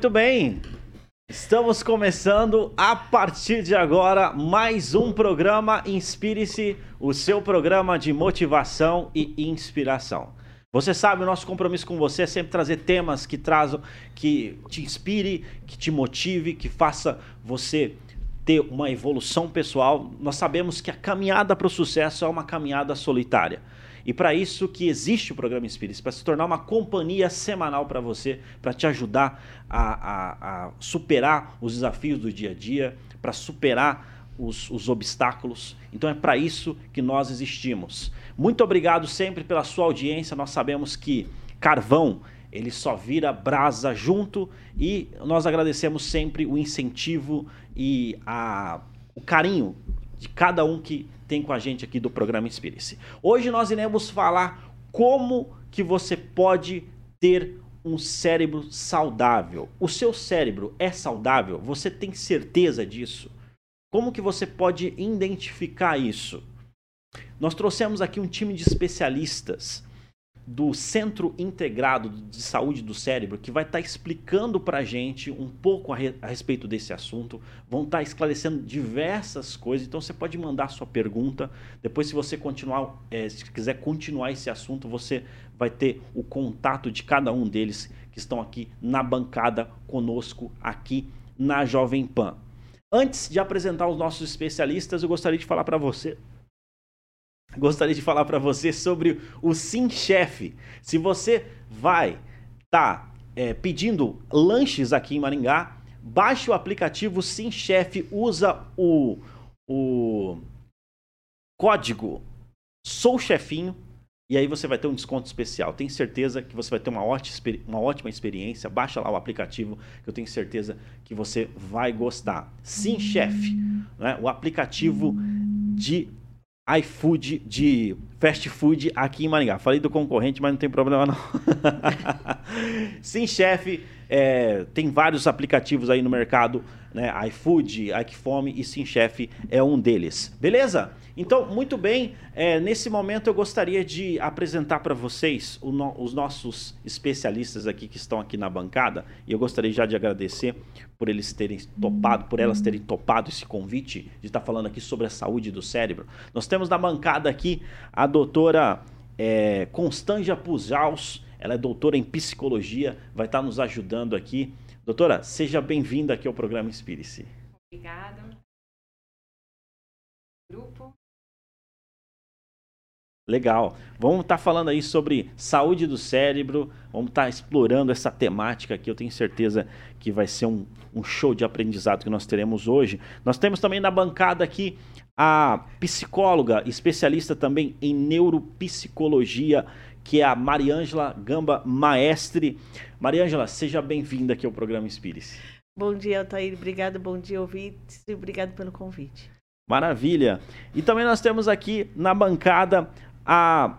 Muito bem, estamos começando a partir de agora mais um programa Inspire-se, o seu programa de motivação e inspiração. Você sabe, o nosso compromisso com você é sempre trazer temas que trazam, que te inspire, que te motive, que faça você ter uma evolução pessoal. Nós sabemos que a caminhada para o sucesso é uma caminhada solitária. E para isso que existe o programa Inspire-se, para se tornar uma companhia semanal para você, para te ajudar a, a, a, superar os desafios do dia a dia, para superar os, os obstáculos. Então é para isso que nós existimos. Muito obrigado sempre pela sua audiência. Nós sabemos que carvão ele só vira brasa junto e nós agradecemos sempre o incentivo e a, o carinho de cada um que tem com a gente aqui do programa Inspire-se. Hoje nós iremos falar como que você pode ter um cérebro saudável. O seu cérebro é saudável? Você tem certeza disso? Como que você pode identificar isso? Nós trouxemos aqui um time de especialistas do Centro Integrado de Saúde do Cérebro, que vai estar tá explicando para a gente um pouco a, re, a, respeito desse assunto, vão estar tá esclarecendo diversas coisas, então você pode mandar sua pergunta, depois se você continuar, é, se quiser continuar esse assunto, você vai ter o contato de cada um deles que estão aqui na bancada conosco aqui na Jovem Pan. Antes de apresentar os nossos especialistas, eu gostaria de falar para você gostaria de falar para você sobre o Sim Chef. Se você vai tá, é, pedindo lanches aqui em Maringá, baixe o aplicativo Sim Chef, usa o, o código Sou Chefinho e aí você vai ter um desconto especial. Tenho certeza que você vai ter uma ótima, uma ótima experiência. Baixa lá o aplicativo, que eu tenho certeza que você vai gostar. Sim, chefe, né? o aplicativo de iFood de fast food aqui em Maringá. Falei do concorrente, mas não tem problema não. Sim, chefe, é, tem vários aplicativos aí no mercado, né? iFood, iFome e Sim, chefe é um deles. Beleza? Então, muito bem, é, nesse momento eu gostaria de apresentar para vocês no, os nossos especialistas aqui que estão aqui na bancada e eu gostaria já de agradecer por eles terem topado, por elas terem topado esse convite de estar falando aqui sobre a saúde do cérebro. Nós temos na bancada aqui a doutora é, Constanja Pujaus, ela é doutora em psicologia, vai estar nos ajudando aqui. Doutora, seja bem-vinda aqui ao programa Inspire-se. Obrigada. Grupo. Legal. Vamos estar tá falando aí sobre saúde do cérebro, vamos estar tá explorando essa temática aqui. Eu tenho certeza que vai ser um, um show de aprendizado que nós teremos hoje. Nós temos também na bancada aqui a psicóloga, especialista também em neuropsicologia, que é a Mariângela Gamba Maestre. Mariângela, seja bem-vinda aqui ao programa Inspire-se. Bom dia, Altair. Obrigado, bom dia, ouvintes. Obrigado pelo convite. Maravilha. E também nós temos aqui na bancada a,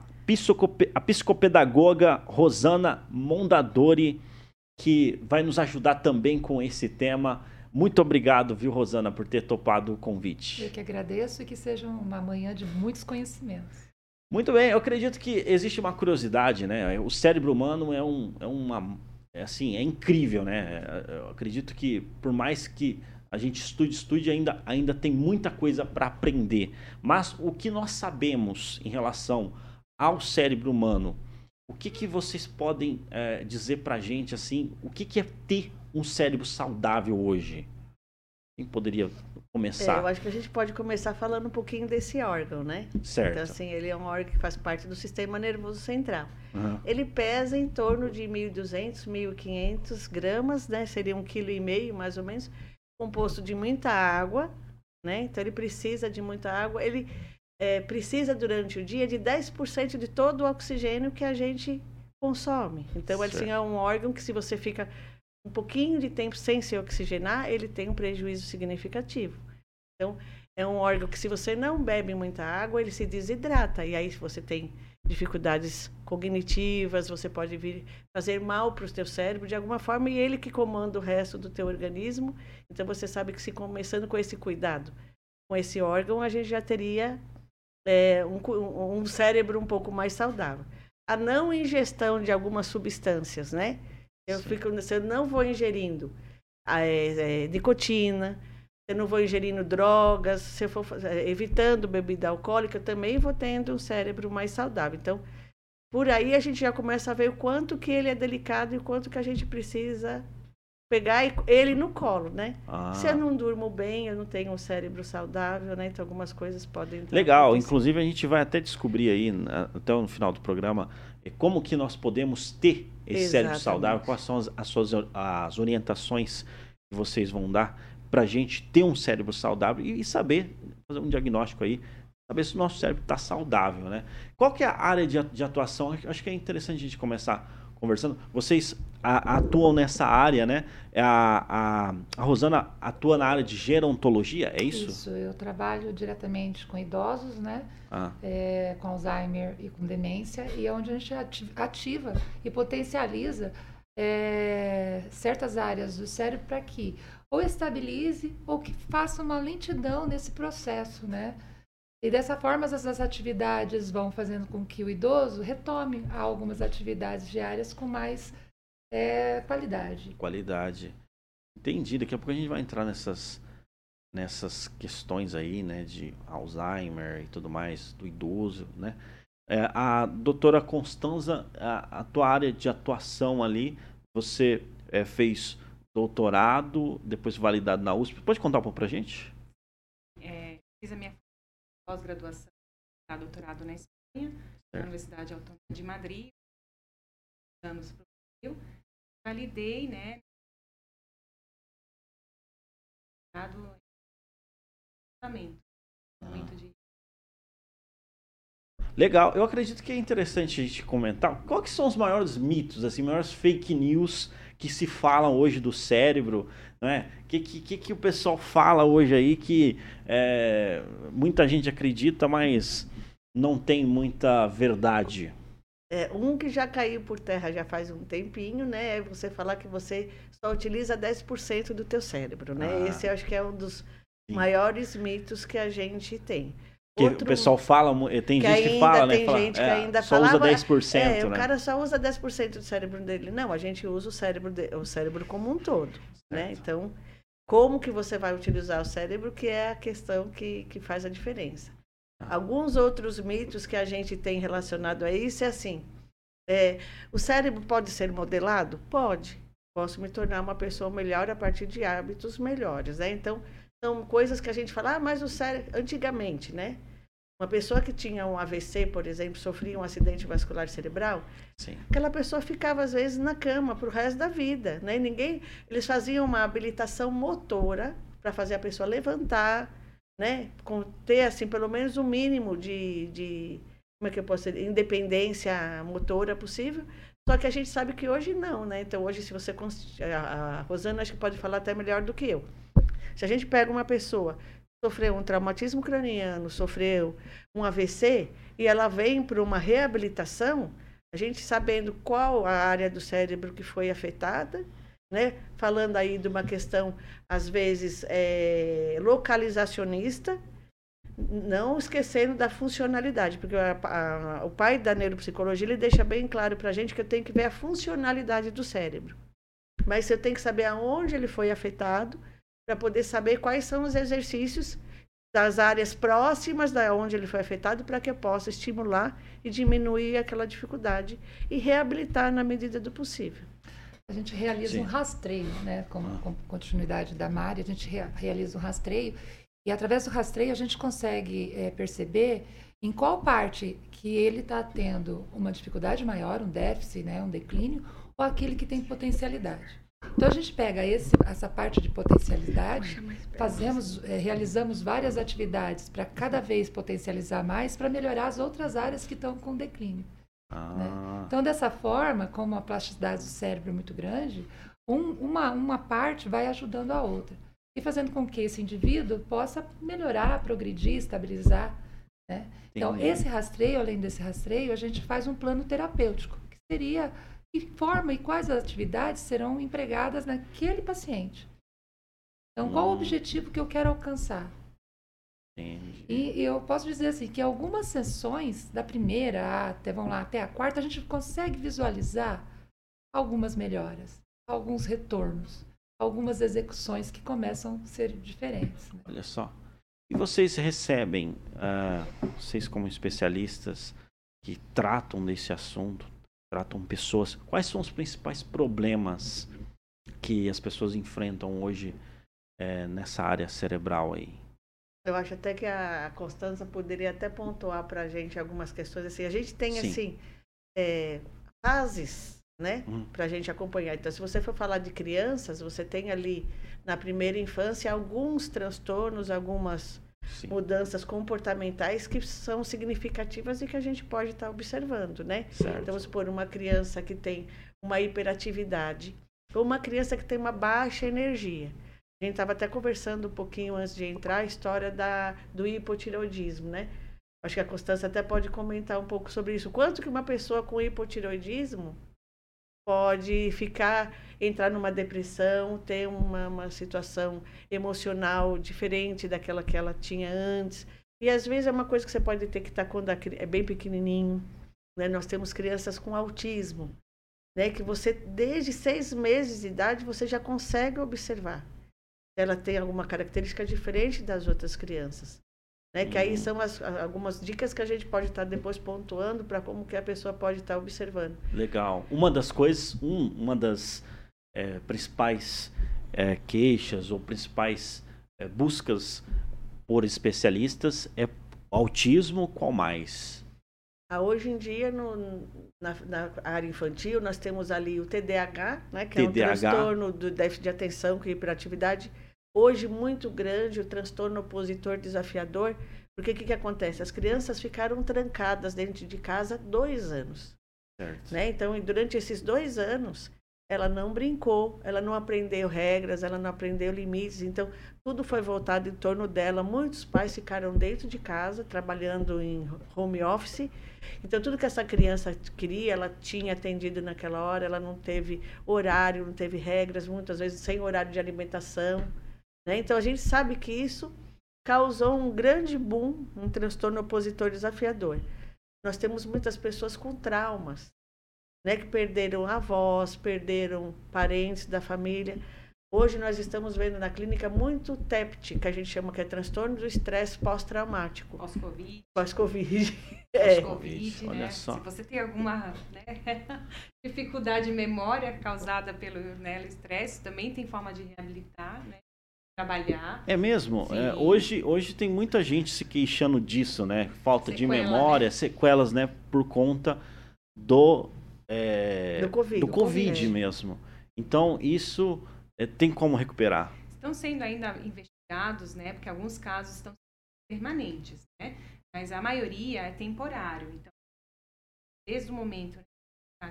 a psicopedagoga Rosana Mondadori, que vai nos ajudar também com esse tema. Muito obrigado, viu, Rosana, por ter topado o convite. Eu que agradeço e que seja uma manhã de muitos conhecimentos. Muito bem, eu acredito que existe uma curiosidade, né? O cérebro humano é, um, é uma. É assim, é incrível, né? Eu acredito que, por mais que a gente estude, estude, ainda, ainda tem muita coisa para aprender. Mas o que nós sabemos em relação ao cérebro humano, o que, que vocês podem é, dizer para a gente assim, o que, que é ter um cérebro saudável hoje? Quem poderia começar? É, eu acho que a gente pode começar falando um pouquinho desse órgão, né? Certo. Então, assim, ele é um órgão que faz parte do sistema nervoso central. Uhum. Ele pesa em torno de 1.200, 1.500 gramas, né? Seria um quilo e meio, mais ou menos composto de muita água, né? Então ele precisa de muita água. Ele é, precisa durante o dia de 10% de todo o oxigênio que a gente consome. Então ele assim, é um órgão que se você fica um pouquinho de tempo sem se oxigenar, ele tem um prejuízo significativo. Então é um órgão que se você não bebe muita água, ele se desidrata e aí você tem dificuldades cognitivas, você pode vir fazer mal para o teu cérebro de alguma forma e ele que comanda o resto do teu organismo. Então você sabe que se começando com esse cuidado, com esse órgão, a gente já teria é, um, um cérebro um pouco mais saudável. A não ingestão de algumas substâncias, né? Eu fico, se eu não vou ingerindo é, é, nicotina, se eu não vou ingerindo drogas, se eu for é, evitando bebida alcoólica, eu também vou tendo um cérebro mais saudável. Então, por aí a gente já começa a ver o quanto que ele é delicado e o quanto que a gente precisa pegar ele no colo, né? Ah. Se eu não durmo bem, eu não tenho um cérebro saudável, né? Então algumas coisas podem. Legal. Inclusive a gente vai até descobrir aí até no final do programa é, como que nós podemos ter esse Exatamente. cérebro saudável, quais são as, as suas as orientações que vocês vão dar para a gente ter um cérebro saudável e, e saber fazer um diagnóstico aí saber se o nosso cérebro está saudável, né? Qual que é a área de, de atuação? Acho que é interessante a gente começar conversando. Vocês a, atuam nessa área, né? A, a, a, Rosana atua na área de gerontologia, é isso? Isso, eu trabalho diretamente com idosos, né? Ah. É, com Alzheimer e com demência, e é onde a gente ativa e potencializa é, certas áreas do cérebro para que ou estabilize ou que faça uma lentidão nesse processo, né? E dessa forma, essas atividades vão fazendo com que o idoso retome algumas atividades diárias com mais é, qualidade. Qualidade. Entendi. Daqui a pouco a gente vai entrar nessas, nessas questões aí, né, de Alzheimer e tudo mais, do idoso, né? É, a doutora Constanza, a, a tua área de atuação ali, você é, fez doutorado, depois validado na USP. Pode contar um pouco pra gente? É, fiz a minha pós-graduação, doutorado na Espanha, na Universidade Autônoma de Madrid, anos para o Brasil. Validei, né? Muito de Legal, eu acredito que é interessante a gente comentar quais são os maiores mitos, assim, maiores fake news que se falam hoje do cérebro, né? Que, que, que o pessoal fala hoje aí que é, muita gente acredita, mas não tem muita verdade? É, um que já caiu por terra já faz um tempinho, né? É você falar que você só utiliza 10% do teu cérebro, né? Ah, Esse eu acho que é um dos sim. maiores mitos que a gente tem. Que Outro, o pessoal fala, tem que gente que fala, né? Tem fala, gente que é, ainda só falava, usa 10%, é, né? o cara só usa 10% do cérebro dele. Não, a gente usa o cérebro, de, o cérebro como um todo, né? Então, como que você vai utilizar o cérebro que é a questão que, que faz a diferença. Ah. Alguns outros mitos que a gente tem relacionado a isso é assim, é, o cérebro pode ser modelado? Pode. Posso me tornar uma pessoa melhor a partir de hábitos melhores, né? Então, são coisas que a gente fala, ah, mas o cérebro, antigamente, né? Uma pessoa que tinha um AVC, por exemplo, sofria um acidente vascular cerebral, Sim. aquela pessoa ficava às vezes na cama para o resto da vida, né? Ninguém, eles faziam uma habilitação motora para fazer a pessoa levantar, né? Com, ter assim pelo menos um mínimo de, de como é que eu posso dizer, independência motora possível. Só que a gente sabe que hoje não, né? Então hoje se você a Rosana acho que pode falar até melhor do que eu. Se a gente pega uma pessoa sofreu um traumatismo craniano, sofreu um AVC e ela vem para uma reabilitação, a gente sabendo qual a área do cérebro que foi afetada, né? Falando aí de uma questão às vezes é, localizacionista, não esquecendo da funcionalidade, porque a, a, o pai da neuropsicologia ele deixa bem claro para a gente que eu tenho que ver a funcionalidade do cérebro. Mas eu tenho que saber aonde ele foi afetado, para poder saber quais são os exercícios das áreas próximas da onde ele foi afetado para que eu possa estimular e diminuir aquela dificuldade e reabilitar na medida do possível. A gente realiza Sim. um rastreio, né? Com, ah. com continuidade da Mari, a gente realiza um rastreio e através do rastreio a gente consegue é, perceber em qual parte que ele está tendo uma dificuldade maior, um déficit, né, um declínio, ou aquele que tem potencialidade. Então a gente pega esse, essa parte de potencialidade, fazemos, é, realizamos várias atividades para cada vez potencializar mais, para melhorar as outras áreas que estão com declínio. Ah. Né? Então dessa forma, como a plasticidade do cérebro é muito grande, um, uma, uma parte vai ajudando a outra e fazendo com que esse indivíduo possa melhorar, progredir, estabilizar. Né? Então esse rastreio, além desse rastreio, a gente faz um plano terapêutico, que seria que forma e quais atividades serão empregadas naquele paciente. Então, qual o hum. objetivo que eu quero alcançar? Entendi. E eu posso dizer assim que algumas sessões da primeira até vamos lá até a quarta a gente consegue visualizar algumas melhoras. alguns retornos, algumas execuções que começam a ser diferentes. Né? Olha só. E vocês recebem, uh, vocês como especialistas que tratam desse assunto, tratam pessoas, quais são os principais problemas que as pessoas enfrentam hoje é, nessa área cerebral aí? Eu acho até que a Constança poderia até pontuar para a gente algumas questões assim. A gente tem Sim. assim é, fases, né, uhum. para a gente acompanhar. Então, se você for falar de crianças, você tem ali na primeira infância alguns transtornos, algumas Sim. mudanças comportamentais que são significativas e que a gente pode estar tá observando, né? Certo. Então, vamos supor uma criança que tem uma hiperatividade ou uma criança que tem uma baixa energia. A gente estava até conversando um pouquinho antes de entrar a história da, do hipotireoidismo, né? Acho que a Constância até pode comentar um pouco sobre isso. Quanto que uma pessoa com hipotireoidismo pode ficar, entrar numa depressão, ter uma, uma situação emocional diferente daquela que ela tinha antes. E às vezes é uma coisa que você pode detectar quando é bem pequenininho. Né? Nós temos crianças com autismo, né? que você, desde seis meses de idade, você já consegue observar ela tem alguma característica diferente das outras crianças. Né? Que aí uhum. são as, algumas dicas que a gente pode estar depois pontuando para como que a pessoa pode estar observando. Legal. Uma das coisas, um, uma das é, principais é, queixas ou principais é, buscas por especialistas é autismo, qual mais? Ah, hoje em dia, no, na, na, área infantil, nós temos ali o TDAH, né, que TDAH. é um transtorno do déficit de atenção com hiperatividade hoje muito grande, o transtorno opositor desafiador, porque o que, que acontece? As crianças ficaram trancadas dentro de casa dois anos. Certo. Né? Então, durante esses dois anos, ela não brincou, ela não aprendeu regras, ela não aprendeu limites. Então, tudo foi voltado em torno dela. Muitos pais ficaram dentro de casa, trabalhando em home office. Então, tudo que essa criança queria, ela tinha atendido naquela hora. Ela não teve horário, não teve regras, muitas vezes sem horário de alimentação. Né? Então, a gente sabe que isso causou um grande boom, um transtorno opositor desafiador. Nós temos muitas pessoas com traumas, né, que perderam avós, perderam parentes da família. Hoje nós estamos vendo na clínica muito TEPT, que a gente chama que é transtorno do estresse pós-traumático. Pós-Covid. Pós-Covid. É. Pós-Covid, né? Só. Se você tem alguma né, dificuldade de memória causada pelo né, estresse, também tem forma de reabilitar, né? Trabalhar. É mesmo? É, hoje, hoje tem muita gente se queixando disso, né? Falta Sequela, de memória, né? sequelas, né? Por conta do, é, do Covid, do COVID, COVID mesmo. Então, isso é, tem como recuperar. Estão sendo ainda investigados, né? Porque alguns casos estão permanentes, né? Mas a maioria é temporário. Então, desde o momento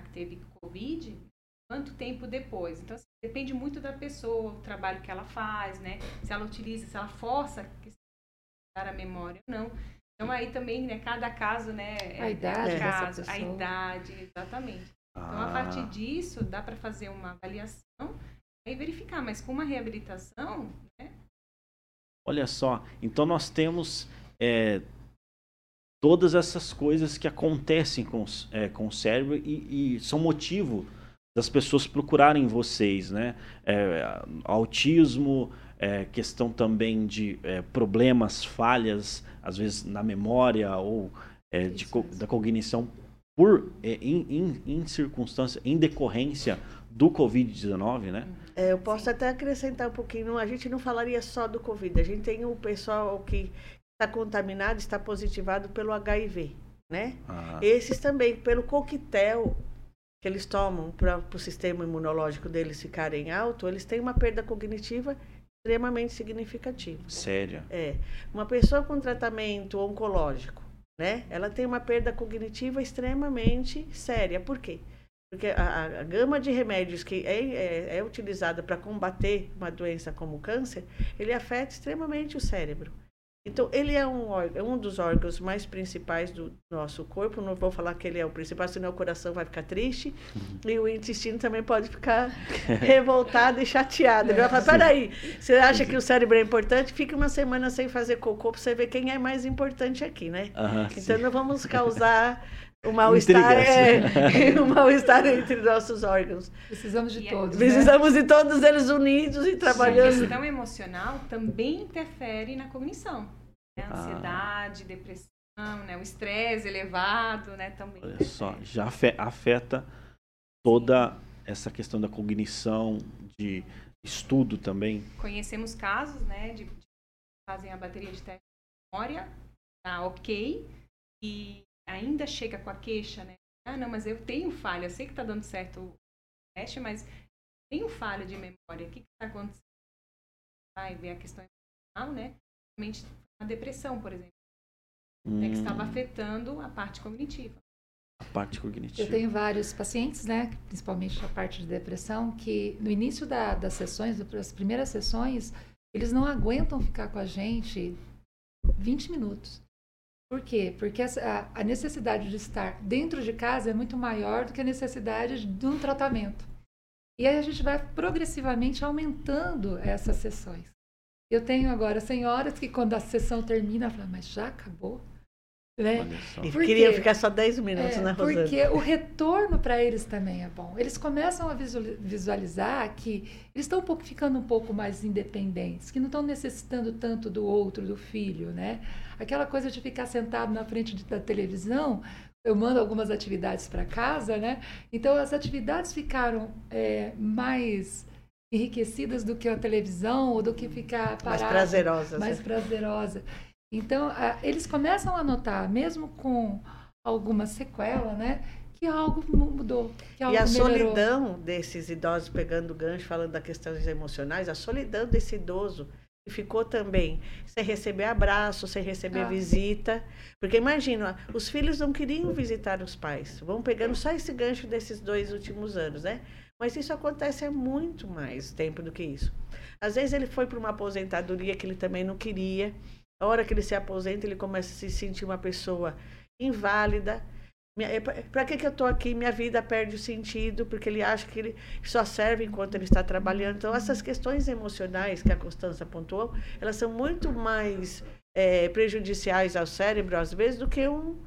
que teve Covid, quanto tempo depois. Então, assim, depende muito da pessoa, o trabalho que ela faz, né? Se ela utiliza, se ela força dar a memória ou não. Então, aí também, né, cada caso, né? É a idade, caso, a idade, exatamente. Ah. Então, a partir disso, dá para fazer uma avaliação e verificar, mas com uma reabilitação, né? Olha só, então nós temos é, todas essas coisas que acontecem com, é, com o cérebro e, e são motivo das pessoas procurarem vocês, né? É, autismo, é, questão também de é, problemas, falhas, às vezes na memória ou é, de, da cognição por é, em, em, em, circunstância, em decorrência do Covid-19, né? É, eu posso Sim. até acrescentar um pouquinho. A gente não falaria só do Covid. A gente tem o pessoal que está contaminado, está positivado pelo HIV, né? Ah. Esses também pelo coquetel que eles tomam para o sistema imunológico deles ficarem alto, eles têm uma perda cognitiva extremamente significativa. Séria? É. Uma pessoa com tratamento oncológico, né? Ela tem uma perda cognitiva extremamente séria. Por quê? Porque a, a gama de remédios que é, é, é utilizada para combater uma doença como o câncer, ele afeta extremamente o cérebro. Então, ele é um, é um dos órgãos mais principais do nosso corpo. Não vou falar que ele é o principal, senão o coração vai ficar triste. Uhum. E o intestino também pode ficar revoltado e chateado. Ele vai falar: peraí, você acha que o cérebro é importante? Fique uma semana sem fazer cocô para você ver quem é mais importante aqui, né? Uhum, então, sim. não vamos causar o mal-estar é, o mal-estar entre nossos órgãos. Precisamos de e é todos. É, precisamos de todos eles unidos e trabalhando. A questão emocional também interfere na cognição. Né? A ansiedade, ah. depressão, né? o estresse elevado, né? Também. Olha só, já afeta toda essa questão da cognição, de estudo também. Conhecemos casos, né, de, de fazem a bateria de teste de memória, tá ok, e ainda chega com a queixa, né? Ah, não, mas eu tenho falha, eu sei que está dando certo o teste, mas tenho falha de memória. O que está acontecendo? Vai ver a questão emocional, né? Realmente a depressão, por exemplo. Hum. É que estava hum. afetando a parte cognitiva. A parte cognitiva. Eu tenho vários pacientes, né, principalmente a parte de depressão, que no início da, das sessões, das primeiras sessões, eles não aguentam ficar com a gente 20 minutos. Por quê? Porque a, necessidade de estar dentro de casa é muito maior do que a necessidade de um tratamento. E aí a gente vai progressivamente aumentando essas sessões. Eu tenho agora senhoras que quando a sessão termina, falam, mas já acabou? Né? E queria ficar só 10 minutos é, na Rosana. Porque o retorno para eles também é bom. Eles começam a visualizar que eles estão um pouco, ficando um pouco mais independentes, que não estão necessitando tanto do outro, do filho, né? Aquela coisa de ficar sentado na frente da televisão, eu mando algumas atividades para casa, né? Então as atividades ficaram é, mais enriquecidas do que a televisão ou do que ficar parado. Mais prazerosas. Mais né? prazerosa. Então, eles começam a notar, mesmo com alguma sequela, né? Que algo mudou. Que algo e a melhorou. solidão desses idosos, pegando o gancho, falando das questões emocionais, a solidão desse idoso que ficou também sem receber abraço, sem receber ah. visita. Porque imagina, os filhos não queriam visitar os pais. Vão pegando só esse gancho desses dois últimos anos, né? Mas isso acontece há muito mais tempo do que isso. Às vezes ele foi para uma aposentadoria que ele também não queria. A hora que ele se aposenta, ele começa a se sentir uma pessoa inválida. É, Para que, que eu estou aqui? Minha vida perde o sentido, porque ele acha que ele só serve enquanto ele está trabalhando. Então, essas questões emocionais que a Constança apontou, elas são muito mais é, prejudiciais ao cérebro, às vezes, do que um,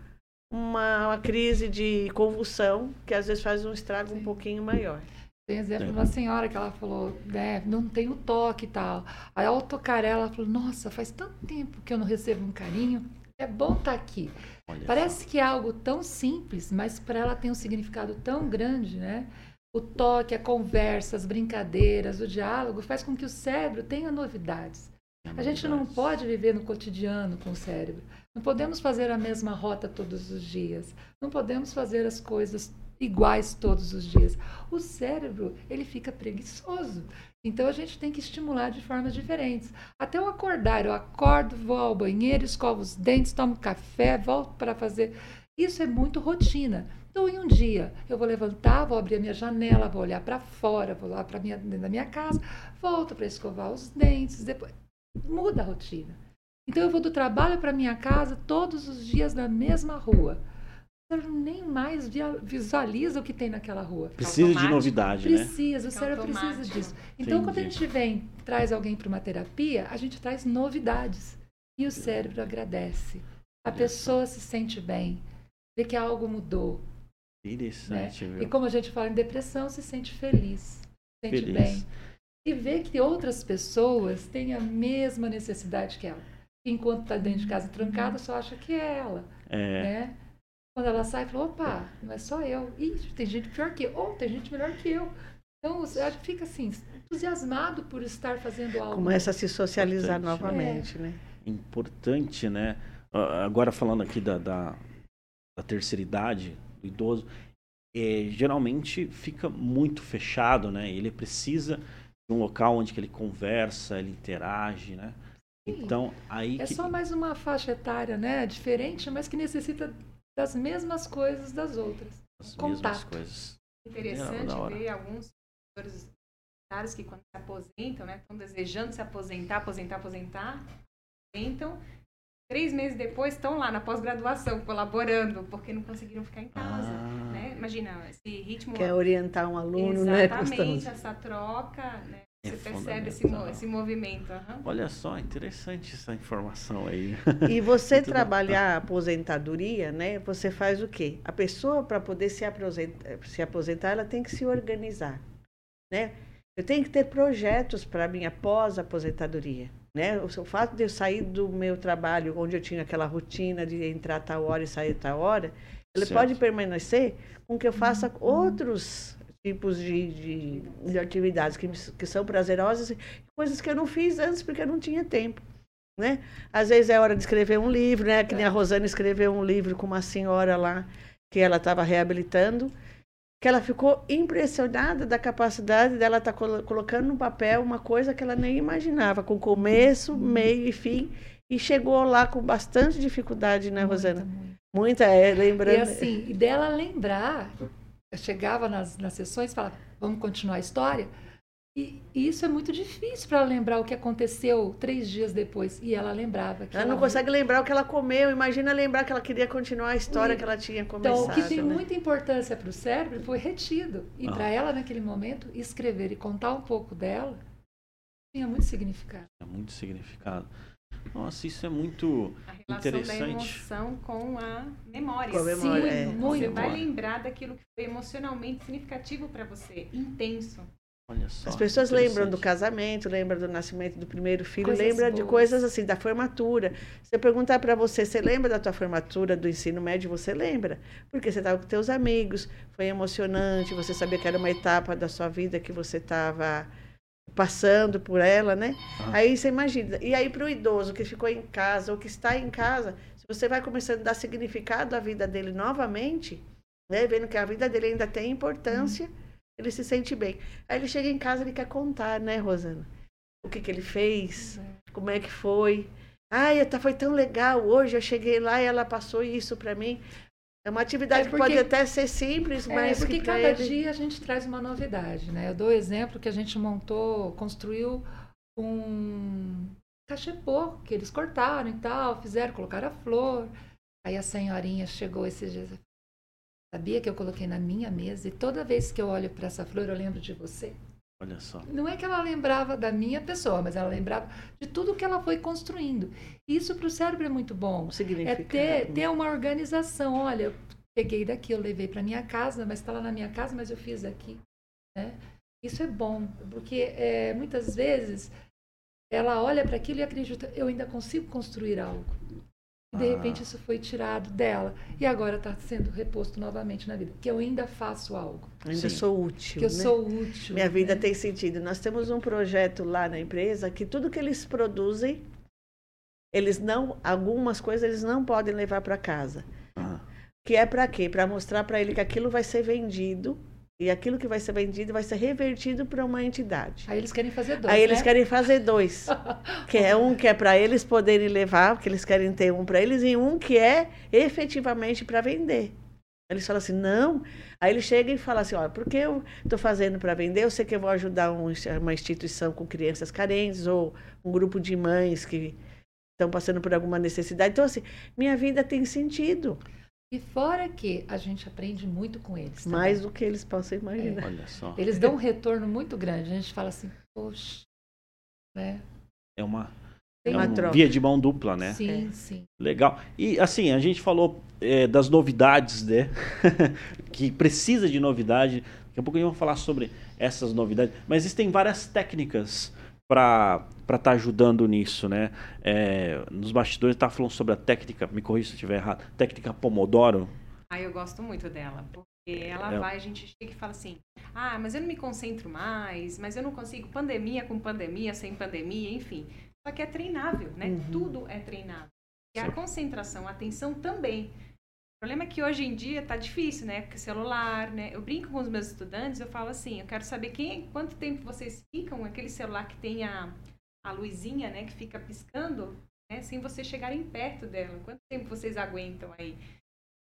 uma, uma, crise de convulsão, que às vezes faz um estrago Sim. um pouquinho maior. Tem exemplo de uma senhora que ela falou, né, não tem o toque e tal. Aí ao tocar ela, ela falou, nossa, faz tanto tempo que eu não recebo um carinho. É bom estar tá aqui. Olha Parece que é algo tão simples, mas para ela tem um significado tão grande, né? O toque, a conversa, as brincadeiras, o diálogo faz com que o cérebro tenha novidades. A gente não pode viver no cotidiano com o cérebro. Não podemos fazer a mesma rota todos os dias. Não podemos fazer as coisas iguais todos os dias. O cérebro, ele fica preguiçoso. Então a gente tem que estimular de formas diferentes. Até eu acordar, eu acordo, vou ao banheiro, escovo os dentes, tomo café, volto para fazer. Isso é muito rotina. Então, em um dia, eu vou levantar, vou abrir a minha janela, vou olhar para fora, vou lá para minha dentro da minha casa, volto para escovar os dentes, depois muda a rotina. Então eu vou do trabalho para minha casa todos os dias na mesma rua nem mais visualiza o que tem naquela rua. Precisa automático. de novidade, precisa, né? Precisa, o cérebro precisa disso. Então, Entendi. quando a gente vem, traz alguém para uma terapia, a gente traz novidades. E o cérebro agradece. A pessoa se sente bem, vê que algo mudou. Interessante, né? E como a gente fala em depressão, se sente feliz, se sente feliz. bem. E vê que outras pessoas têm a mesma necessidade que ela. Enquanto está dentro de casa trancada, só acha que é ela. É. Né? Quando ela sai, fala, opa, não é só eu. Ih, tem gente pior que eu, ou tem gente melhor que eu. Então, você fica assim, entusiasmado por estar fazendo algo. Começa a se socializar Importante. novamente, é. né? Importante, né? Agora falando aqui da, da, da terceira idade, do idoso, é, geralmente fica muito fechado, né? Ele precisa de um local onde ele conversa, ele interage, né? Então, aí é que... só mais uma faixa etária, né? Diferente, mas que necessita das mesmas coisas das outras. As Contato. mesmas coisas. Interessante é, ver alguns senhores que quando se aposentam, né, estão desejando se aposentar, aposentar, aposentar, aposentam, três meses depois estão lá na pós-graduação colaborando porque não conseguiram ficar em casa, ah. né? Imagina esse ritmo. Quer orientar um aluno, Exatamente, né? Exatamente essa troca, né? É você percebe esse, esse movimento. Uhum. Olha só, interessante essa informação aí. E você trabalhar a aposentadoria, né? Você faz o quê? A pessoa, para poder se aposentar, se aposentar, ela tem que se organizar, né? Eu tenho que ter projetos para minha pós-aposentadoria. Né? O fato de eu sair do meu trabalho, onde eu tinha aquela rotina de entrar tal hora e sair tal hora, ele certo. pode permanecer com que eu faça outros tipos de, de, de atividades que, que são prazerosas, coisas que eu não fiz antes porque eu não tinha tempo. Né? Às vezes é hora de escrever um livro, né? Que nem a Rosana escreveu um livro com uma senhora lá que ela estava reabilitando, que ela ficou impressionada da capacidade dela estar tá colocando no papel uma coisa que ela nem imaginava, com começo, meio e fim, e chegou lá com bastante dificuldade, né, Rosana? Muita, muita é, lembrando. E assim, dela lembrar eu chegava nas, nas sessões e falava, vamos continuar a história? E, e isso é muito difícil para ela lembrar o que aconteceu três dias depois. E ela lembrava. ela, ela não consegue lembrar o que ela comeu. Imagina lembrar que ela queria continuar a história e, que ela tinha começado. Então, o que tem né? muita importância para o cérebro foi retido. E ah. para ela, naquele momento, escrever e contar um pouco dela tinha muito significado. É muito significado. Nossa, isso é muito a relação interessante. da emoção com a memória. Com a memória, Sim, é. Muito. Você vai lembrar daquilo que foi emocionalmente significativo para você, intenso. Olha só. As pessoas lembram do casamento, lembram do nascimento do primeiro filho, coisas lembram boas. de coisas assim, da formatura. Se eu perguntar para você, você lembra da tua formatura do ensino médio? Você lembra? Porque você estava com teus amigos, foi emocionante, você sabia que era uma etapa da sua vida que você estava passando por ela, né? Ah. Aí você imagina. E aí para o idoso que ficou em casa ou que está em casa, se você vai começando a dar significado à vida dele novamente, né? Vendo que a vida dele ainda tem importância, hum. ele se sente bem. Aí ele chega em casa e quer contar, né, Rosana? O que que ele fez, uhum. como é que foi. Ai, foi tão legal hoje, eu cheguei lá e ela passou isso para mim. É uma atividade é porque, que pode até ser simples, é, mas. É porque cada ele... dia a gente traz uma novidade, né? Eu dou exemplo que a gente montou, construiu um cachepô que eles cortaram e tal, fizeram, colocaram a flor. Aí a senhorinha chegou esses dias. Sabia que eu coloquei na minha mesa e toda vez que eu olho para essa flor eu lembro de você. Olha só. Não é que ela lembrava da minha pessoa, mas ela lembrava de tudo que ela foi construindo. Isso para o cérebro é muito bom. É ter, ter uma organização. Olha, eu peguei daqui, eu levei para minha casa, mas está lá na minha casa, mas eu fiz aqui. Né? Isso é bom, porque é, muitas vezes ela olha para aquilo e acredita, eu ainda consigo construir algo. E de ah. repente isso foi tirado dela. E agora está sendo reposto novamente na vida. Que eu ainda faço algo. Ainda Sim. sou útil. Que eu né? sou útil. Minha vida né? tem sentido. Nós temos um projeto lá na empresa que tudo que eles produzem, eles não. Algumas coisas eles não podem levar para casa. Ah. Que é para quê? Para mostrar para ele que aquilo vai ser vendido e aquilo que vai ser vendido vai ser revertido para uma entidade. Aí eles querem fazer dois. Aí né? eles querem fazer dois. que é um que é para eles poderem levar, porque eles querem ter um para eles, e um que é efetivamente para vender. Eles falam assim, não. Aí ele chega e fala assim, olha, porque eu estou fazendo para vender, eu sei que eu vou ajudar um, uma instituição com crianças carentes ou um grupo de mães que estão passando por alguma necessidade. Então, assim, minha vida tem sentido. E fora que a gente aprende muito com eles. Também. Mais do que eles possam imaginar. É. Olha só. Eles dão um retorno muito grande. A gente fala assim, poxa, né? É uma, é uma um via de mão dupla, né? Sim, é. sim. Legal. E assim, a gente falou é, das novidades, né? que precisa de novidade. Daqui a pouco a gente vai falar sobre essas novidades. Mas existem várias técnicas para estar tá ajudando nisso, né? É, nos bastidores está falando sobre a técnica, me corrija se eu estiver errado, técnica Pomodoro. Ah, eu gosto muito dela, porque ela é. vai, a gente chega e fala assim, ah, mas eu não me concentro mais, mas eu não consigo, pandemia com pandemia, sem pandemia, enfim. Só que é treinável, né? Uhum. Tudo é treinável. E a concentração, a atenção também. O problema é que hoje em dia tá difícil, né? Porque celular, né? Eu brinco com os meus estudantes, eu falo assim, eu quero saber quem, quanto tempo vocês ficam aquele celular que tem a, a luzinha, né, que fica piscando, né, sem vocês chegarem perto dela. Quanto tempo vocês aguentam aí?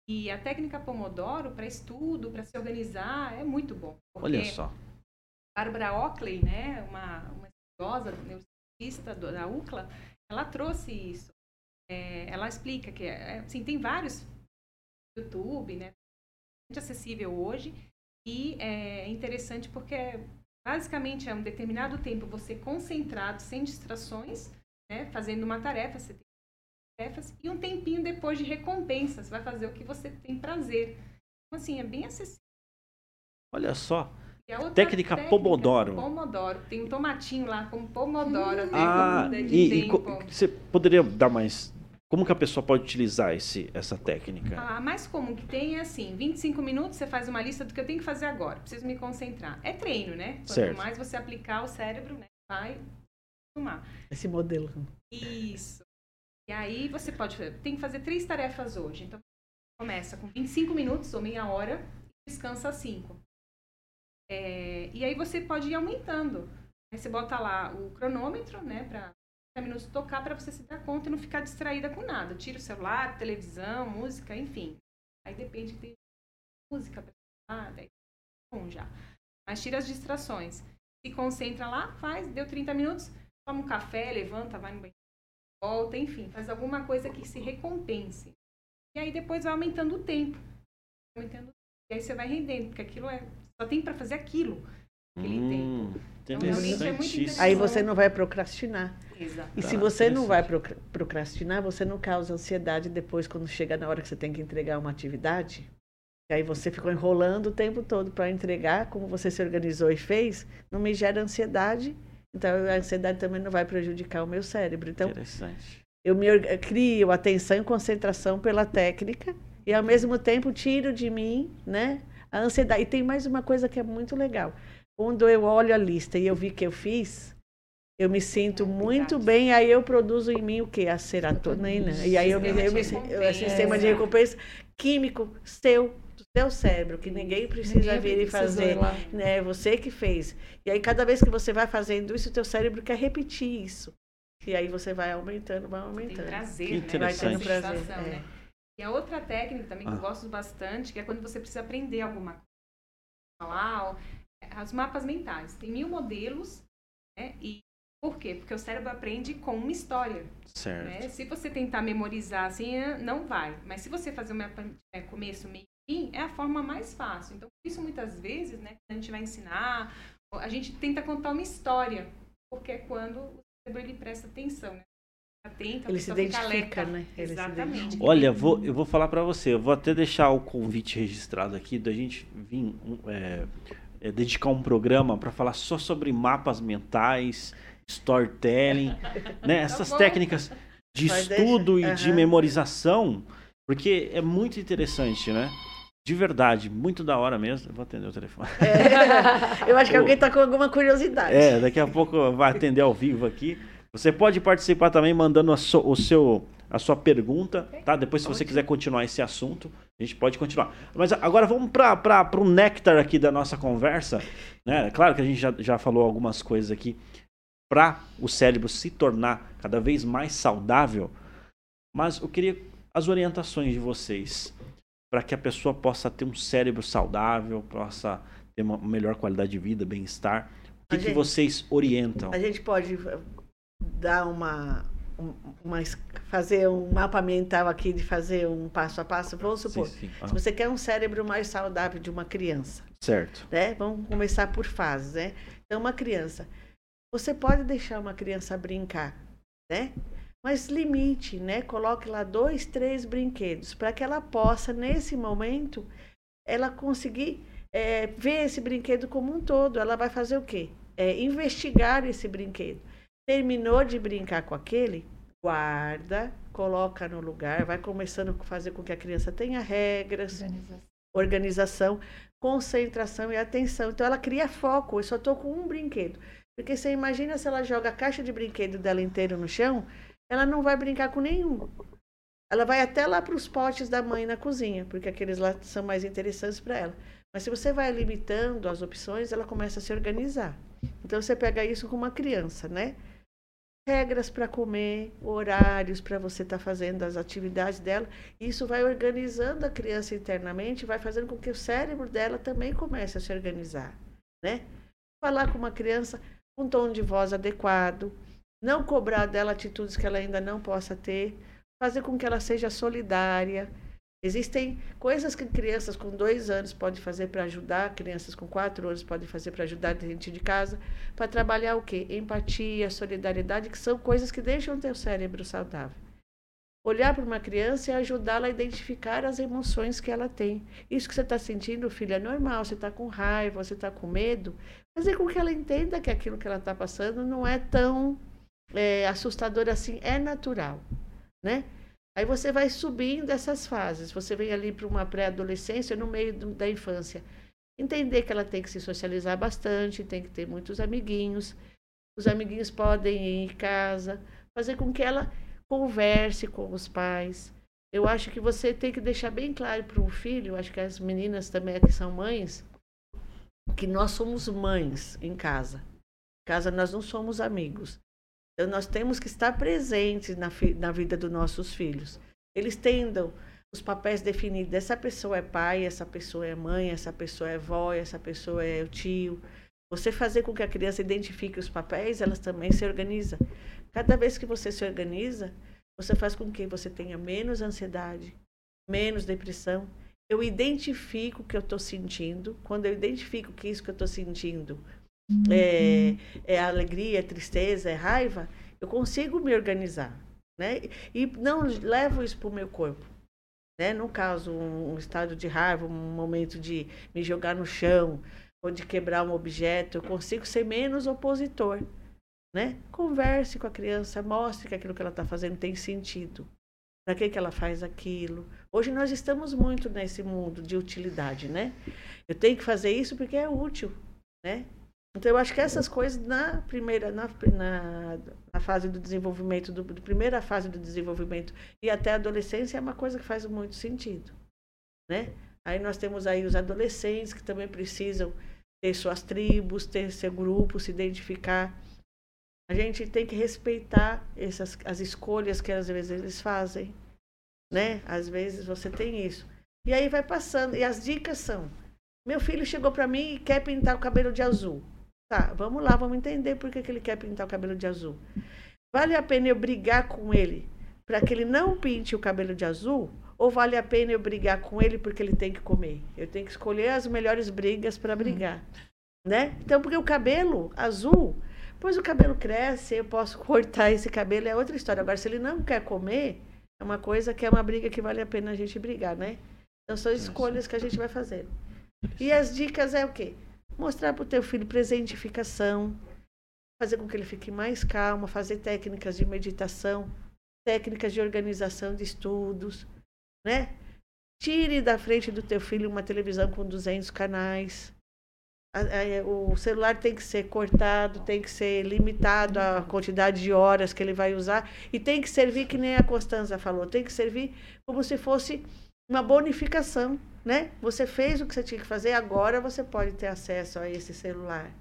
E a técnica Pomodoro para estudo, para se organizar, é muito bom. Olha só. Bárbara Oakley, né, uma, uma estudiosa neurocientista da UCLA, ela trouxe isso. É, ela explica que, é, assim, tem vários YouTube, né? Muito acessível hoje. E é interessante porque Basicamente, é um determinado tempo você concentrado, sem distrações, né? Fazendo uma tarefa, você tem tarefas, e um tempinho depois de recompensa, você vai fazer o que você tem prazer. Então, assim, é bem acessível. Olha só. Técnica, técnica, Pomodoro. Pomodoro. Tem um tomatinho lá com Pomodoro. Hum. Ah, e, e você poderia dar mais como que a pessoa pode utilizar esse, essa técnica? A mais comum que tem é assim, 25 minutos você faz uma lista do que eu tenho que fazer agora, preciso me concentrar. É treino, né? Quanto certo. mais você aplicar o cérebro, né, vai tomar. Esse modelo. Isso. E aí você pode fazer, tem que fazer três tarefas hoje. Então começa com 25 minutos ou meia hora e descansa 5. É, e aí você pode ir aumentando. Aí você bota lá o cronômetro, né, para minutos tocar para você se dar conta e não ficar distraída com nada. Tira o celular, televisão, música, enfim. Aí depende de música para daí bom já. Mas tira as distrações. Se concentra lá, faz, deu 30 minutos, toma um café, levanta, vai no banheiro, volta, enfim, faz alguma coisa que se recompense. E aí depois vai aumentando o tempo. Aumentando, e aí você vai rendendo, porque aquilo é. Só tem para fazer aquilo, aquele hum. tempo. É muito Aí você não vai procrastinar. Exato. E se você não vai procrastinar, você não causa ansiedade depois quando chega na hora que você tem que entregar uma atividade. E aí você ficou enrolando o tempo todo para entregar, como você se organizou e fez, não me gera ansiedade. Então a ansiedade também não vai prejudicar o meu cérebro. Então, eu me crio atenção e concentração pela técnica e ao mesmo tempo tiro de mim, né, a ansiedade. E tem mais uma coisa que é muito legal. Quando eu olho a lista e eu vi que eu fiz, eu me sinto é, muito bem, aí eu produzo em mim o que? A serotonina. E aí eu me, eu me o sistema de recompensa químico seu, do seu cérebro, que ninguém precisa ninguém vir e fazer. Né? Você que fez. E aí, cada vez que você vai fazendo isso, o teu cérebro quer repetir isso. E aí você vai aumentando, vai aumentando. Tem prazer, que né? Interessante. Vai tendo prazer. É. Né? E a outra técnica também que ah. eu gosto bastante, que é quando você precisa aprender alguma coisa. Falar, as mapas mentais. Tem mil modelos, né? E por quê? Porque o cérebro aprende com uma história. Certo. Né? Se você tentar memorizar assim, é, não vai. Mas se você fazer um mapa é, começo, meio e fim, é a forma mais fácil. Então, isso muitas vezes, né, a gente vai ensinar, a gente tenta contar uma história, porque é quando o cérebro ele presta atenção, né? Atento, ele se identifica, né? Ele Exatamente. Olha, vou, eu vou falar para você, eu vou até deixar o convite registrado aqui da gente vir é, é, dedicar um programa para falar só sobre mapas mentais, storytelling, né? Tá Essas tá técnicas de Mas estudo deixa. e uhum. de memorização, porque é muito interessante, né? De verdade, muito da hora mesmo. Eu vou atender o telefone. É, eu acho que alguém está com alguma curiosidade. É, daqui a pouco vai atender ao vivo aqui. Você pode participar também mandando so, o seu a sua pergunta, tá? Depois, se você quiser continuar esse assunto, a gente pode continuar. Mas agora vamos para o néctar aqui da nossa conversa. Né? Claro que a gente já, já falou algumas coisas aqui para o cérebro se tornar cada vez mais saudável, mas eu queria as orientações de vocês para que a pessoa possa ter um cérebro saudável, possa ter uma melhor qualidade de vida, bem-estar. O que, gente, que vocês orientam? A gente pode dar uma, uma, fazer um mapa mental aqui de fazer um passo a passo, vamos supor, sim, sim. Ah. se você quer um cérebro mais saudável de uma criança, certo? Né? Vamos começar por fases, né? Então, uma criança, você pode deixar uma criança brincar, né? Mas limite, né? Coloque lá dois, três brinquedos para que ela possa nesse momento ela conseguir é, ver esse brinquedo como um todo. Ela vai fazer o quê? É, investigar esse brinquedo Terminou de brincar com aquele, guarda, coloca no lugar, vai começando a fazer com que a criança tenha regras, organização, organização concentração e atenção. Então ela cria foco. Eu só estou com um brinquedo. Porque você imagina se ela joga a caixa de brinquedo dela inteiro no chão, ela não vai brincar com nenhum. Ela vai até lá para os potes da mãe na cozinha, porque aqueles lá são mais interessantes para ela. Mas se você vai limitando as opções, ela começa a se organizar. Então você pega isso com uma criança, né? Regras para comer, horários para você estar tá fazendo as atividades dela. Isso vai organizando a criança internamente, vai fazendo com que o cérebro dela também comece a se organizar, né? Falar com uma criança com um tom de voz adequado, não cobrar dela atitudes que ela ainda não possa ter, fazer com que ela seja solidária, Existem coisas que crianças com dois anos podem fazer para ajudar, crianças com quatro anos podem fazer para ajudar dentro de casa, para trabalhar o quê? Empatia, solidariedade, que são coisas que deixam o teu cérebro saudável. Olhar para uma criança e ajudá-la a identificar as emoções que ela tem. Isso que você está sentindo, filho, é normal. Você está com raiva, você está com medo. Fazer com que ela entenda que aquilo que ela está passando não é tão é, assustador assim, é natural, né? Aí você vai subindo essas fases. Você vem ali para uma pré-adolescência no meio do, da infância. Entender que ela tem que se socializar bastante, tem que ter muitos amiguinhos. Os amiguinhos podem ir em casa, fazer com que ela converse com os pais. Eu acho que você tem que deixar bem claro para o filho, acho que as meninas também que são mães, que nós somos mães em casa. Em casa nós não somos amigos. Então, nós temos que estar presentes na, na vida dos nossos filhos. Eles tendam os papéis definidos. Essa pessoa é pai, essa pessoa é mãe, essa pessoa é vó, essa pessoa é o tio. Você fazer com que a criança identifique os papéis, elas também se organizam. Cada vez que você se organiza, você faz com que você tenha menos ansiedade, menos depressão. Eu identifico o que eu estou sentindo. Quando eu identifico que isso que eu estou sentindo é, uhum. é alegria, é tristeza, é raiva, eu consigo me organizar, né? E não levo isso para o meu corpo, né? No caso, um, um estado de raiva, um momento de me jogar no chão ou de quebrar um objeto, eu consigo ser menos opositor, né? Converse com a criança, mostre que aquilo que ela está fazendo tem sentido. Para que, que ela faz aquilo? Hoje nós estamos muito nesse mundo de utilidade, né? Eu tenho que fazer isso porque é útil, né? Então, eu acho que essas coisas na primeira, na, na, na fase do desenvolvimento, do, do, primeira fase do desenvolvimento e até a adolescência é uma coisa que faz muito sentido, né? Aí nós temos aí os adolescentes que também precisam ter suas tribos, ter seu grupo, se identificar. A gente tem que respeitar essas as escolhas que às vezes eles fazem, né? Às vezes você tem isso. E aí vai passando. E as dicas são: meu filho chegou para mim e quer pintar o cabelo de azul. Tá, vamos lá, vamos entender por que, que ele quer pintar o cabelo de azul. Vale a pena eu brigar com ele para que ele não pinte o cabelo de azul? Ou vale a pena eu brigar com ele porque ele tem que comer? Eu tenho que escolher as melhores brigas para brigar. Hum. Né? Então, porque o cabelo azul, pois o cabelo cresce, eu posso cortar esse cabelo, é outra história. Agora, se ele não quer comer, é uma coisa que é uma briga que vale a pena a gente brigar, né? Então, são escolhas que a gente vai fazer. E as dicas é o quê? Mostrar para o teu filho presentificação, fazer com que ele fique mais calmo, fazer técnicas de meditação, técnicas de organização de estudos, né? Tire da frente do teu filho uma televisão com 200 canais. O celular tem que ser cortado, tem que ser limitado a quantidade de horas que ele vai usar e tem que servir, que nem a Constanza falou, tem que servir como se fosse uma bonificação né? Você fez o que você tinha que fazer, agora você pode ter acesso a esse celular,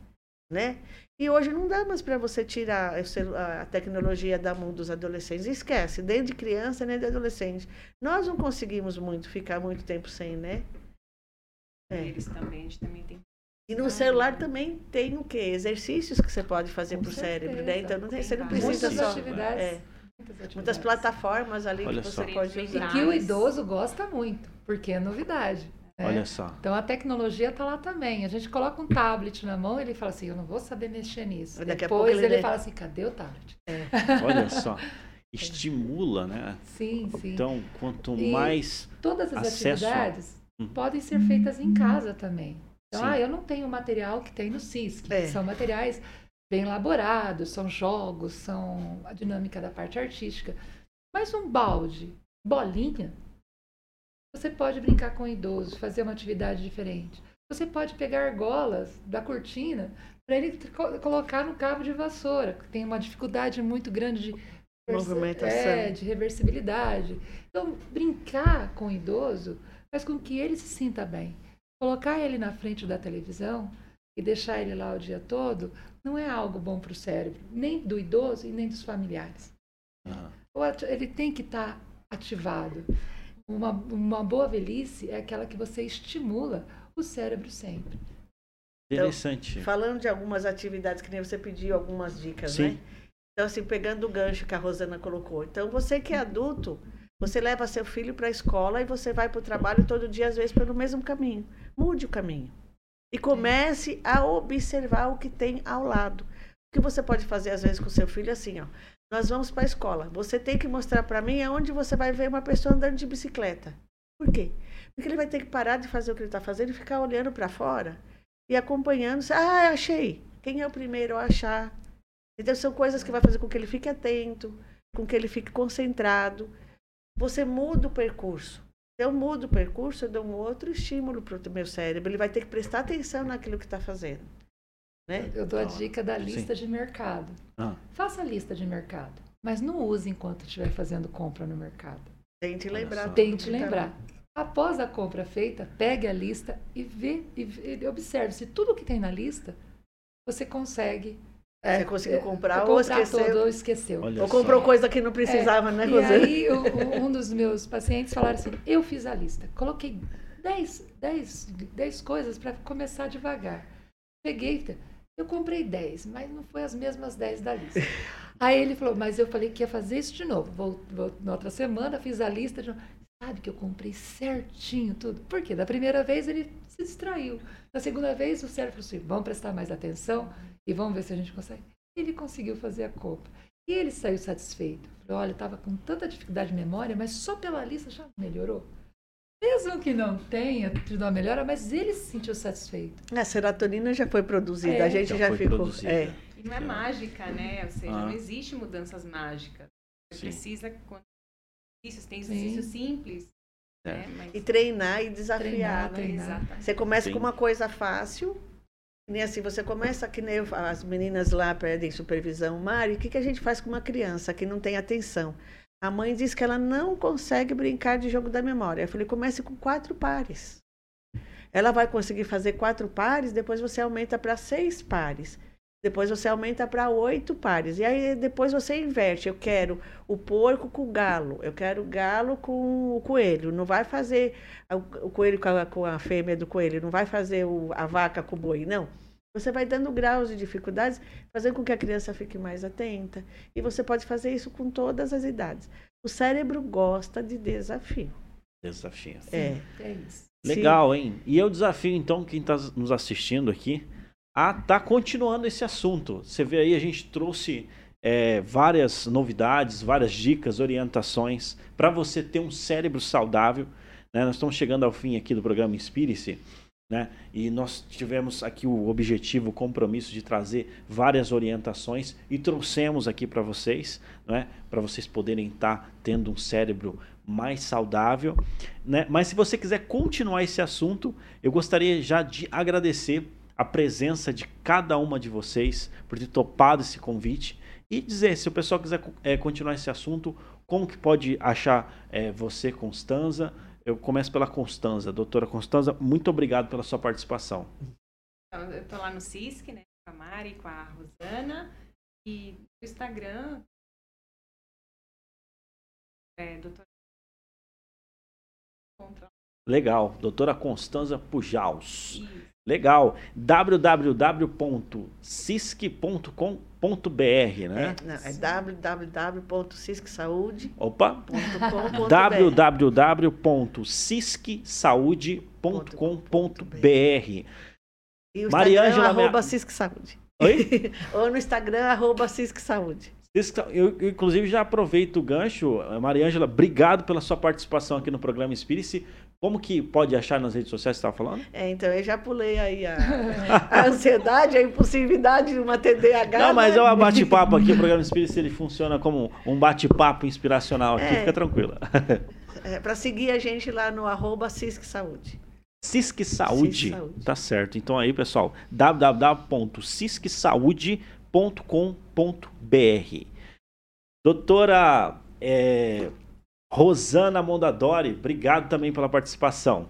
né? E hoje não dá mais para você tirar a tecnologia da mão dos adolescentes. Esquece, nem de criança, nem de adolescente. Nós não conseguimos muito ficar muito tempo sem, né? É. Eles também, a gente também tem e no celular também tem o quê? Exercícios que você pode fazer para o cérebro, né? Então não tem, você não precisa Muitas só. Atividades. É. Muitas plataformas ali Olha que você só. pode usar. E que o idoso gosta muito, porque é novidade. né? Olha só. Então a tecnologia está lá também. A gente coloca um tablet na mão e ele fala assim: Eu não vou saber mexer nisso. Daqui a Depois pouco ele ele, fala assim: Cadê o tablet? Olha só. Estimula, né? Sim, sim. Então, quanto E mais. Todas as acesso atividades Hum. podem ser feitas em casa também. Então, Sim. ah, eu não tenho o material que tem no CISC. É. que São materiais bem elaborados, são jogos, são a dinâmica da parte artística. Mas um balde, bolinha, você pode brincar com o idoso, fazer uma atividade diferente. Você pode pegar argolas da cortina para ele co- colocar no cabo de vassoura, que tem uma dificuldade muito grande de Movimentação. é, de reversibilidade. Então, brincar com o idoso faz com que ele se sinta bem. Colocar ele na frente da televisão e deixar ele lá o dia todo não é algo bom para o cérebro, nem do idoso e nem dos familiares. Ati- Ele tem que estar ativado. Uma, uma boa velhice é aquela que você estimula o cérebro sempre. interessante. Falando de algumas atividades, que nem você pediu algumas dicas, Sim. né? Então, assim, pegando o gancho que a Rosana colocou. Então, você que é adulto, Você leva seu filho para a escola e você vai para o trabalho todo dia, às vezes, pelo mesmo caminho. Mude o caminho. E comece a observar o que tem ao lado. O que você pode fazer, às vezes, com seu filho é assim, ó. Nós vamos para a escola. Você tem que mostrar para mim aonde você vai ver uma pessoa andando de bicicleta. Por quê? Porque ele vai ter que parar de fazer o que ele está fazendo e ficar olhando para fora e acompanhando. Ah, achei. Quem é o primeiro a achar? Então, são coisas que vai fazer com que ele fique atento, com que ele fique concentrado você muda o percurso. Eu mudo o percurso, eu dou um outro estímulo para o meu cérebro. Ele vai ter que prestar atenção naquilo que está fazendo. Né? Eu dou a dica da lista Sim. de mercado. Ah. Faça a lista de mercado, mas não use enquanto estiver fazendo compra no mercado. Tente lembrar. Tente lembrar. Após a compra feita, pegue a lista e vê e observe se tudo que tem na lista você consegue é, você conseguiu comprar ou esqueceu? Todo, ou esqueceu. Olha ou comprou só. coisa que não precisava, é, né, Rosana? E aí o, um dos meus pacientes falaram assim, eu fiz a lista, coloquei 10, 10, 10 coisas para começar devagar. Peguei, eu comprei 10, mas não foi as mesmas 10 da lista. Aí ele falou, mas eu falei que ia fazer isso de novo. Vou, vou, na outra semana fiz a lista de novo. Sabe que eu comprei certinho tudo. Por quê? Da primeira vez ele se distraiu. Da segunda vez o cérebro falou assim, vamos prestar mais atenção e vamos ver se a gente consegue. Ele conseguiu fazer a compra. E ele saiu satisfeito. Falou, olha, estava com tanta dificuldade de memória, mas só pela lista já melhorou. Mesmo que não tenha tido uma melhora, mas ele se sentiu satisfeito. A serotonina já foi produzida, é. a gente já, já ficou. É. E não é mágica, né? Ou seja, ah. não existe mudanças mágicas. Você Sim. precisa exercícios, tem exercício simples. É. Né? Mas... E treinar e desafiar. Treinar, né? Treinar. Você começa Sim. com uma coisa fácil, nem assim, você começa que nem as meninas lá pedem supervisão. Mari, o que, que a gente faz com uma criança que não tem atenção? A mãe diz que ela não consegue brincar de jogo da memória. Eu falei, comece com quatro pares. Ela vai conseguir fazer quatro pares, depois você aumenta para seis pares. Depois você aumenta para oito pares. E aí depois você inverte. Eu quero o porco com o galo. Eu quero o galo com o coelho. Não vai fazer o coelho com a, com a fêmea do coelho. Não vai fazer o, a vaca com o boi. Não. Você vai dando graus de dificuldades, fazendo com que a criança fique mais atenta. E você pode fazer isso com todas as idades. O cérebro gosta de desafio. Desafio. É. É isso. Legal, hein? E eu desafio, então, quem está nos assistindo aqui a tá continuando esse assunto. Você vê aí, a gente trouxe é, várias novidades, várias dicas, orientações para você ter um cérebro saudável. Né? Nós estamos chegando ao fim aqui do programa Inspire-se. Né? E nós tivemos aqui o objetivo, o compromisso de trazer várias orientações e trouxemos aqui para vocês, né? para vocês poderem estar tá tendo um cérebro mais saudável. Né? Mas se você quiser continuar esse assunto, eu gostaria já de agradecer a presença de cada uma de vocês por ter topado esse convite e dizer, se o pessoal quiser é, continuar esse assunto, como que pode achar é, você, Constanza? Eu começo pela Constanza. Doutora Constanza, muito obrigado pela sua participação. Então, eu estou lá no CISC, né, com a Mari, com a Rosana, e no Instagram, é, doutora... Legal, doutora Constanza Pujaus. Isso. Legal. www.cisc.com.br, né? É, não, é. Opa! www.ciscsaude.com.br. E o Maria Ângela arroba Cisc Saúde. Oi? Ou no Instagram, arroba Cisc Saúde. Eu, eu, inclusive, já aproveito o gancho. Maria Ângela, obrigado pela sua participação aqui no programa Inspire-se. Como que pode achar nas redes sociais que você estava falando? É, então, eu já pulei aí a, a ansiedade, a impulsividade de uma TDAH. Não, mas né? é um bate-papo aqui, o programa Espírito, ele funciona como um bate-papo inspiracional aqui, é, fica tranquila. É, para seguir a gente lá no arroba Saúde. Cisc Saúde. Cisc Saúde. Tá certo. Então aí, pessoal, www.ciscsaude.com.br Doutora é, Rosana Mondadori, obrigado também pela participação.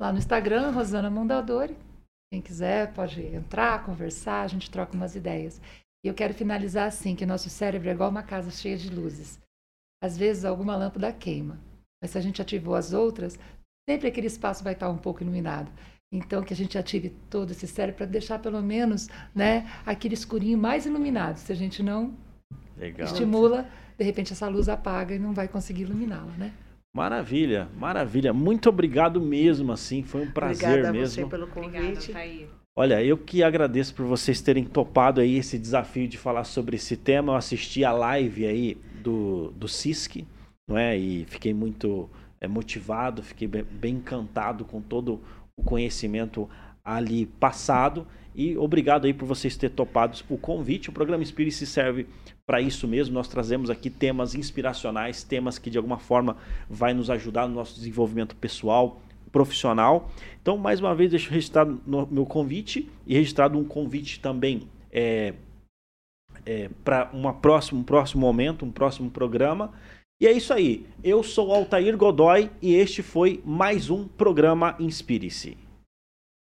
Lá no Instagram, Rosana Mondadori. Quem quiser pode entrar, conversar, a gente troca umas ideias. E eu quero finalizar assim, que nosso cérebro é igual uma casa cheia de luzes. Às vezes alguma lâmpada queima, mas se a gente ativou as outras, sempre aquele espaço vai estar um pouco iluminado. Então, que a gente ative todo esse cérebro para deixar pelo menos né, aquele escurinho mais iluminado. Se a gente não Legal. estimula, de repente essa luz apaga e não vai conseguir iluminá-la, né? Maravilha, maravilha. Muito obrigado mesmo, assim, foi um prazer Obrigada mesmo. Você pelo convite. Obrigada, Olha, eu que agradeço por vocês terem topado aí esse desafio de falar sobre esse tema. Eu assisti a live aí do, do CISC, não é? E fiquei muito é, motivado, fiquei bem, bem encantado com todo o conhecimento ali passado. E obrigado aí por vocês terem topado o convite. O programa Spirit se serve para isso mesmo. Nós trazemos aqui temas inspiracionais, temas que de alguma forma vai nos ajudar no nosso desenvolvimento pessoal, profissional. Então, mais uma vez, deixo registrado meu convite e registrado um convite também é, é, para um próximo, um próximo momento, um próximo programa. E é isso aí. Eu sou Altair Godoy e este foi mais um programa Inspire-se.